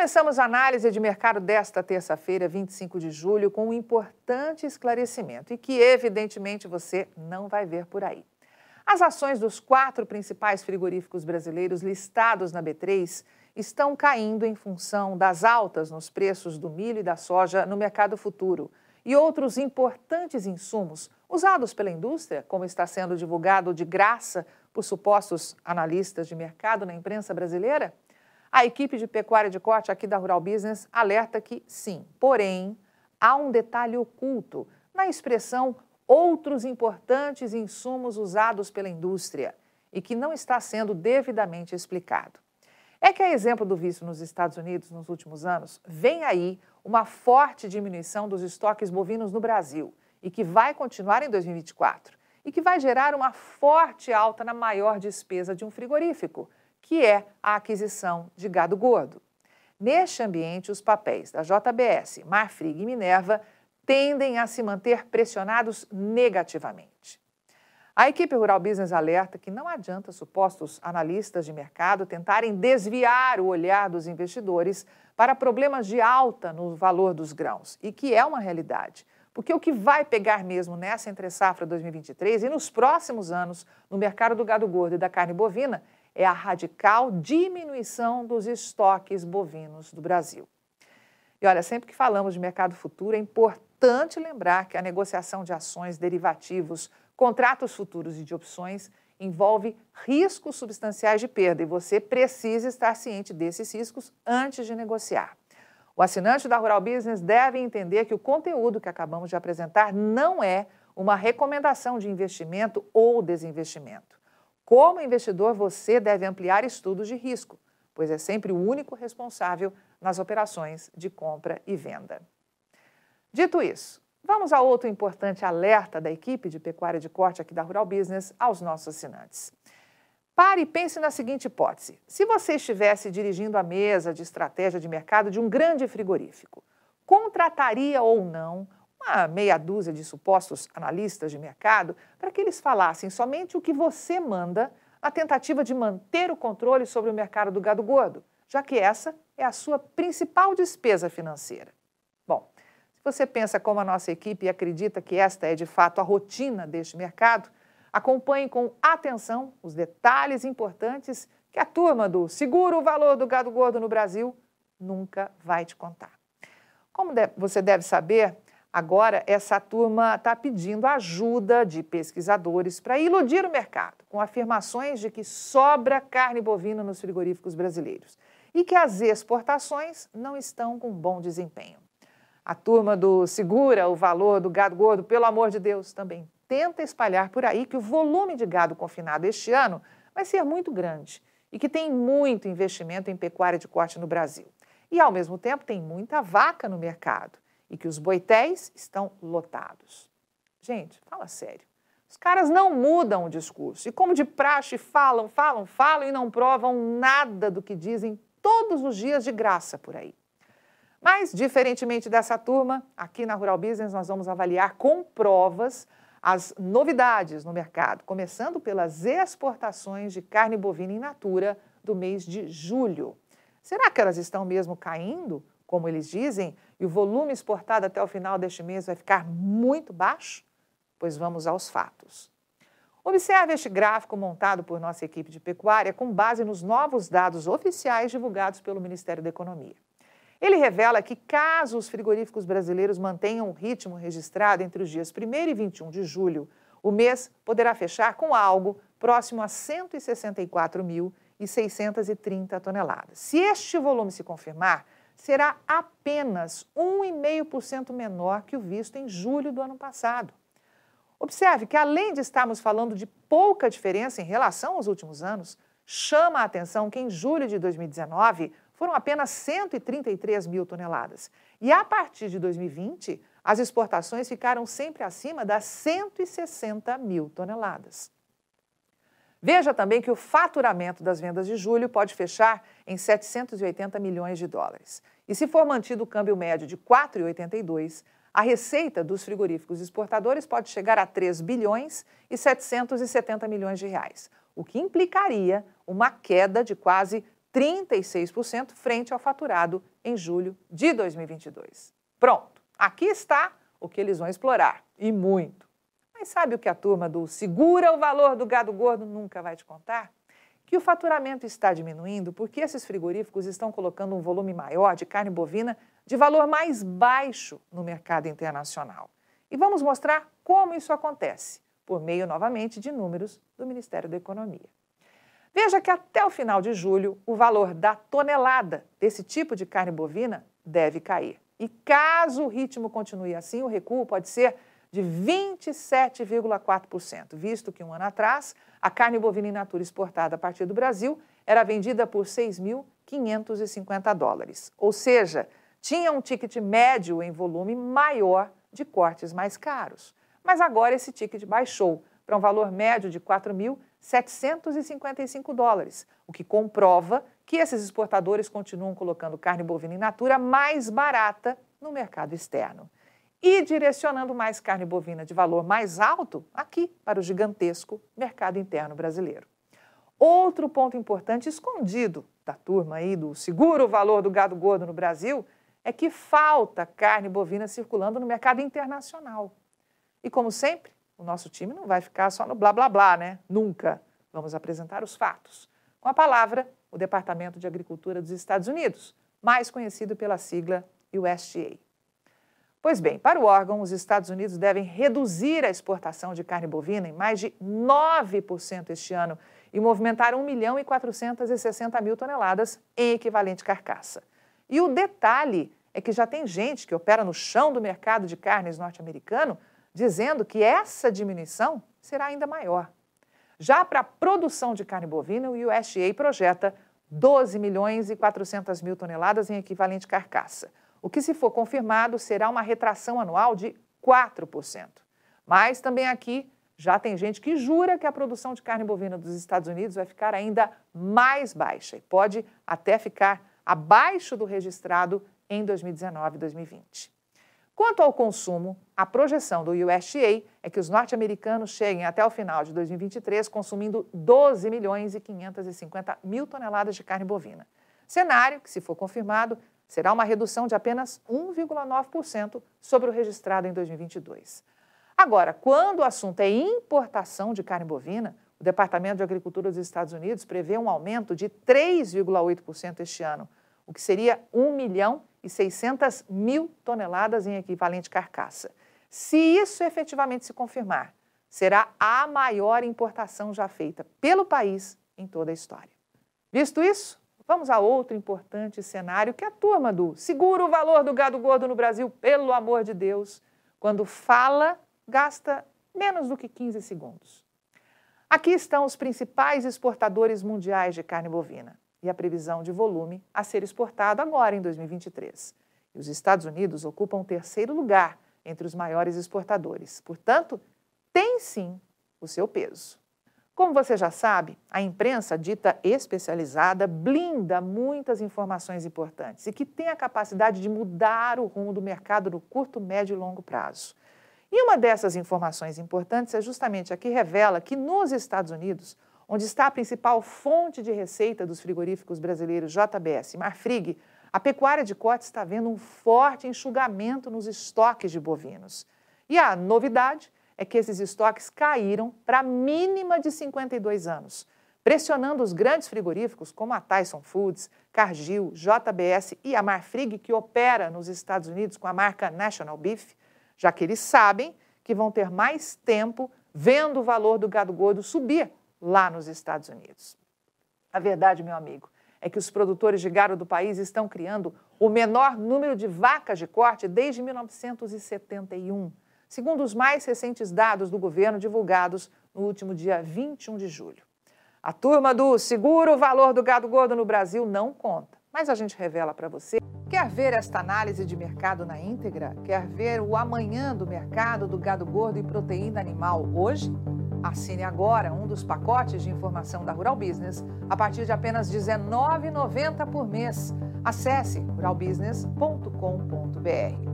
Começamos a análise de mercado desta terça-feira, 25 de julho, com um importante esclarecimento e que, evidentemente, você não vai ver por aí. As ações dos quatro principais frigoríficos brasileiros listados na B3 estão caindo em função das altas nos preços do milho e da soja no mercado futuro e outros importantes insumos usados pela indústria, como está sendo divulgado de graça por supostos analistas de mercado na imprensa brasileira? A equipe de pecuária de corte aqui da Rural Business alerta que sim, porém, há um detalhe oculto na expressão outros importantes insumos usados pela indústria e que não está sendo devidamente explicado. É que, a exemplo do visto nos Estados Unidos nos últimos anos, vem aí uma forte diminuição dos estoques bovinos no Brasil e que vai continuar em 2024 e que vai gerar uma forte alta na maior despesa de um frigorífico, que é a aquisição de gado gordo. Neste ambiente, os papéis da JBS, Marfrig e Minerva tendem a se manter pressionados negativamente. A equipe Rural Business alerta que não adianta supostos analistas de mercado tentarem desviar o olhar dos investidores para problemas de alta no valor dos grãos, e que é uma realidade. Porque o que vai pegar mesmo nessa entre safra 2023 e nos próximos anos no mercado do gado gordo e da carne bovina é a radical diminuição dos estoques bovinos do Brasil. E olha, sempre que falamos de mercado futuro, é importante lembrar que a negociação de ações, derivativos, contratos futuros e de opções envolve riscos substanciais de perda e você precisa estar ciente desses riscos antes de negociar. O assinante da Rural Business deve entender que o conteúdo que acabamos de apresentar não é uma recomendação de investimento ou desinvestimento. Como investidor, você deve ampliar estudos de risco, pois é sempre o único responsável nas operações de compra e venda. Dito isso, vamos a outro importante alerta da equipe de pecuária de corte aqui da Rural Business aos nossos assinantes. Pare e pense na seguinte hipótese: se você estivesse dirigindo a mesa de estratégia de mercado de um grande frigorífico, contrataria ou não uma meia dúzia de supostos analistas de mercado para que eles falassem somente o que você manda na tentativa de manter o controle sobre o mercado do gado gordo, já que essa é a sua principal despesa financeira. Bom, se você pensa como a nossa equipe e acredita que esta é de fato a rotina deste mercado, acompanhe com atenção os detalhes importantes que a turma do Seguro o Valor do Gado Gordo no Brasil nunca vai te contar. Como você deve saber, Agora, essa turma está pedindo ajuda de pesquisadores para iludir o mercado, com afirmações de que sobra carne bovina nos frigoríficos brasileiros e que as exportações não estão com bom desempenho. A turma do Segura o Valor do Gado Gordo, pelo amor de Deus, também tenta espalhar por aí que o volume de gado confinado este ano vai ser muito grande e que tem muito investimento em pecuária de corte no Brasil. E, ao mesmo tempo, tem muita vaca no mercado e que os boitéis estão lotados. Gente, fala sério. Os caras não mudam o discurso e, como de praxe, falam, falam, falam e não provam nada do que dizem todos os dias de graça por aí. Mas, diferentemente dessa turma, aqui na Rural Business nós vamos avaliar com provas as novidades no mercado, começando pelas exportações de carne bovina in natura do mês de julho. Será que elas estão mesmo caindo, como eles dizem, e o volume exportado até o final deste mês vai ficar muito baixo? Pois vamos aos fatos. Observe este gráfico montado por nossa equipe de pecuária com base nos novos dados oficiais divulgados pelo Ministério da Economia. Ele revela que, caso os frigoríficos brasileiros mantenham o ritmo registrado entre os dias 1 e 21 de julho, o mês poderá fechar com algo próximo a 164.630 toneladas. Se este volume se confirmar, será apenas 1,5% menor que o visto em julho do ano passado. Observe que, além de estarmos falando de pouca diferença em relação aos últimos anos, chama a atenção que em julho de 2019 foram apenas 133 mil toneladas. E a partir de 2020, as exportações ficaram sempre acima das 160 mil toneladas. Veja também que o faturamento das vendas de julho pode fechar em 780 milhões de dólares. E se for mantido o câmbio médio de 4,82, a receita dos frigoríficos exportadores pode chegar a 3 bilhões e 770 milhões de reais, o que implicaria uma queda de quase 36% frente ao faturado em julho de 2022. Pronto, aqui está o que eles vão explorar, e muito. Mas sabe o que a turma do segura o valor do gado gordo nunca vai te contar? Que o faturamento está diminuindo porque esses frigoríficos estão colocando um volume maior de carne bovina de valor mais baixo no mercado internacional. E vamos mostrar como isso acontece, por meio novamente de números do Ministério da Economia. Veja que até o final de julho, o valor da tonelada desse tipo de carne bovina deve cair. E caso o ritmo continue assim, o recuo pode ser de 27,4%, visto que um ano atrás a carne bovina in natura exportada a partir do Brasil era vendida por 6.550 dólares. Ou seja, tinha um ticket médio em volume maior de cortes mais caros. Mas agora esse ticket baixou para um valor médio de 4.755 dólares, o que comprova que esses exportadores continuam colocando carne bovina in natura mais barata no mercado externo e direcionando mais carne bovina de valor mais alto aqui para o gigantesco mercado interno brasileiro. Outro ponto importante escondido da turma aí do seguro valor do gado gordo no Brasil é que falta carne bovina circulando no mercado internacional. E como sempre, o nosso time não vai ficar só no blá blá blá, né? Nunca. Vamos apresentar os fatos. Com a palavra, o Departamento de Agricultura dos Estados Unidos, mais conhecido pela sigla USDA. Pois bem, para o órgão, os Estados Unidos devem reduzir a exportação de carne bovina em mais de 9% este ano e movimentar 1 milhão e 460 mil toneladas em equivalente carcaça. E o detalhe é que já tem gente que opera no chão do mercado de carnes norte-americano dizendo que essa diminuição será ainda maior. Já para a produção de carne bovina, o USDA projeta 12 milhões e 400 mil toneladas em equivalente carcaça o que, se for confirmado, será uma retração anual de 4%. Mas também aqui já tem gente que jura que a produção de carne bovina dos Estados Unidos vai ficar ainda mais baixa e pode até ficar abaixo do registrado em 2019 e 2020. Quanto ao consumo, a projeção do USDA é que os norte-americanos cheguem até o final de 2023 consumindo 12 milhões e 550 mil toneladas de carne bovina. Cenário que, se for confirmado, será uma redução de apenas 1,9% sobre o registrado em 2022. Agora, quando o assunto é importação de carne bovina, o Departamento de Agricultura dos Estados Unidos prevê um aumento de 3,8% este ano, o que seria 1 milhão e 600 mil toneladas em equivalente carcaça. Se isso efetivamente se confirmar, será a maior importação já feita pelo país em toda a história. Visto isso, Vamos a outro importante cenário que a turma do segura o valor do gado gordo no Brasil, pelo amor de Deus. Quando fala, gasta menos do que 15 segundos. Aqui estão os principais exportadores mundiais de carne bovina e a previsão de volume a ser exportado agora em 2023. E os Estados Unidos ocupam o terceiro lugar entre os maiores exportadores. Portanto, tem sim o seu peso. Como você já sabe, a imprensa dita especializada blinda muitas informações importantes e que tem a capacidade de mudar o rumo do mercado no curto, médio e longo prazo. E uma dessas informações importantes é justamente a que revela que nos Estados Unidos, onde está a principal fonte de receita dos frigoríficos brasileiros JBS e Marfrig, a pecuária de corte está vendo um forte enxugamento nos estoques de bovinos. E a novidade é que esses estoques caíram para a mínima de 52 anos, pressionando os grandes frigoríficos como a Tyson Foods, Cargill, JBS e a Marfrig, que opera nos Estados Unidos com a marca National Beef, já que eles sabem que vão ter mais tempo vendo o valor do gado gordo subir lá nos Estados Unidos. A verdade, meu amigo, é que os produtores de gado do país estão criando o menor número de vacas de corte desde 1971 segundo os mais recentes dados do governo divulgados no último dia 21 de julho. A turma do seguro valor do gado gordo no Brasil não conta, mas a gente revela para você. Quer ver esta análise de mercado na íntegra? Quer ver o amanhã do mercado do gado gordo e proteína animal hoje? Assine agora um dos pacotes de informação da Rural Business a partir de apenas R$ 19,90 por mês. Acesse ruralbusiness.com.br.